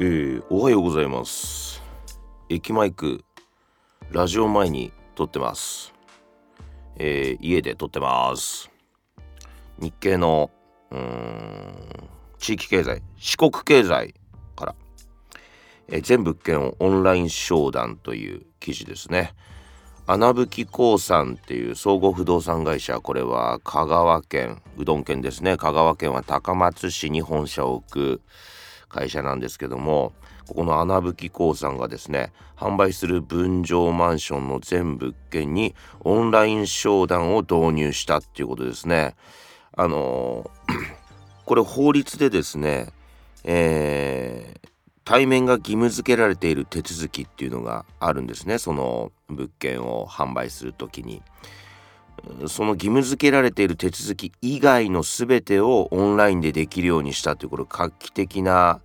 えー、おはようございます。駅マイクラジオ前に撮ってます。えー、家で撮ってます。日経のうん地域経済四国経済から、えー、全物件をオンライン商談という記事ですね。穴吹興産っていう総合不動産会社これは香川県うどん県ですね。香川県は高松市に本社を置く会社なんですけどもここの穴吹興産がですね販売する分譲マンションの全物件にオンライン商談を導入したっていうことですね。あの これ法律でですねえー対面が義務付けられている手続きっていうのがあるんですね。その物件を販売する時に。その義務付けられている手続き以外の全てをオンラインでできるようにしたというこれ画期的な、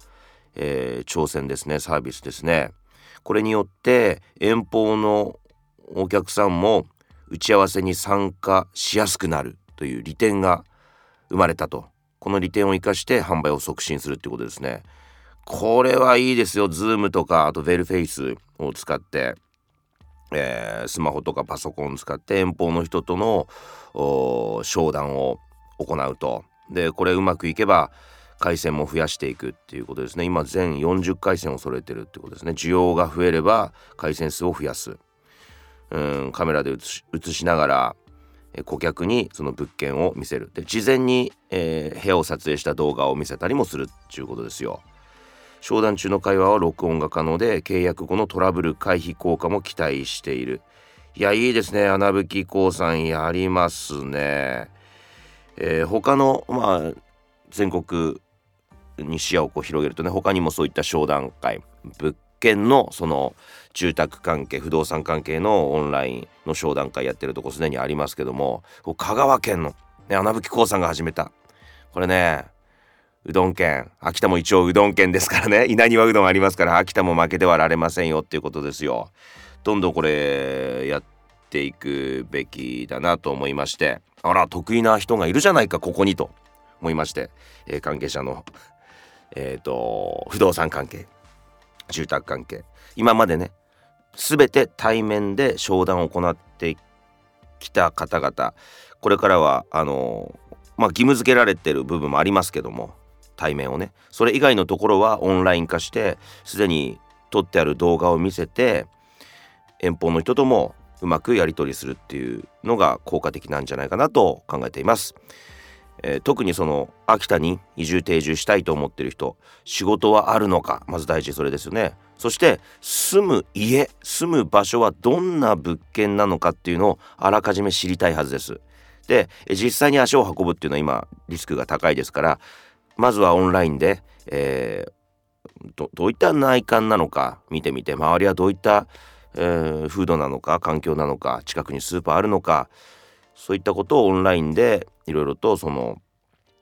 えー、挑戦ですね。サービスですね。これによって遠方のお客さんも打ち合わせに参加しやすくなるという利点が生まれたと。この利点を生かして販売を促進するってことですね。これはいいですよ。ズームとか、あとベルフェイスを使って、えー、スマホとかパソコンを使って遠方の人との商談を行うと。で、これうまくいけば、回線も増やしていくっていうことですね。今全40回線を揃えてるってことですね。需要が増えれば回線数を増やす。うんカメラで映ししながら顧客にその物件を見せる。で事前に、えー、部屋を撮影した動画を見せたりもするっていうことですよ。商談中の会話は録音が可能で契約後のトラブル回避効果も期待している。いやいいですね。穴吹興産やりますね。えー、他のまあ全国に視野をこう広げるとね他にもそういった商談会物件のその住宅関係不動産関係のオンラインの商談会やってるとこすでにありますけども香川県の、ね、穴吹興産が始めた。これねうどん県。秋田も一応うどん県ですからね。稲庭うどんありますから秋田も負けてはられませんよっていうことですよ。どんどんこれやっていくべきだなと思いまして。あら得意な人がいるじゃないかここにと。思いまして、えー、関係者の えっ、ー、と不動産関係。住宅関係。今までね全て対面で商談を行ってきた方々これからはあのまあ義務付けられてる部分もありますけども対面をね。それ以外のところはオンライン化してすでに撮ってある動画を見せて遠方の人ともうまくやり取りするっていうのが効果的なんじゃないかなと考えています。えー、特にその秋田に移住定住したいと思ってる人仕事はあるのかまず第一それですよね。そして住む家住む場所はどんな物件なのかっていうのをあらかじめ知りたいはずです。で実際に足を運ぶっていうのは今リスクが高いですからまずはオンラインで、えー、どどういった内観なのか見てみて周りはどういった、えー、風土なのか環境なのか近くにスーパーあるのかそういったことをオンラインでいろいろとその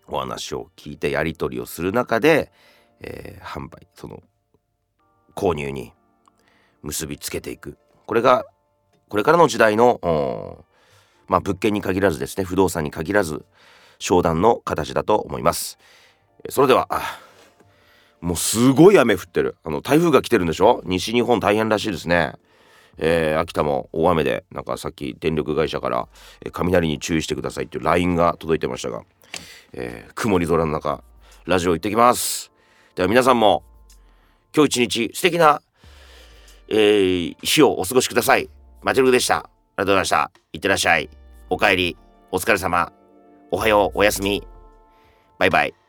お話を聞いてやり取りをする中で、えー、販売その購入に結びつけていくこれがこれからの時代のまあ物件に限らずですね不動産に限らず商談の形だと思います。それではもうすごい雨降ってる。あの台風が来てるんでしょ？西日本大変らしいですね。えー、秋田も大雨でなんかさっき電力会社から、えー、雷に注意してくださいっていう LINE が届いてましたが、えー、曇り空の中ラジオ行ってきます。では皆さんも今日一日素敵な、えー、日をお過ごしください。マチルクでした。ありがとうございました。いってらっしゃい。おかえり。お疲れ様。おはよう。おやすみ。バイバイ。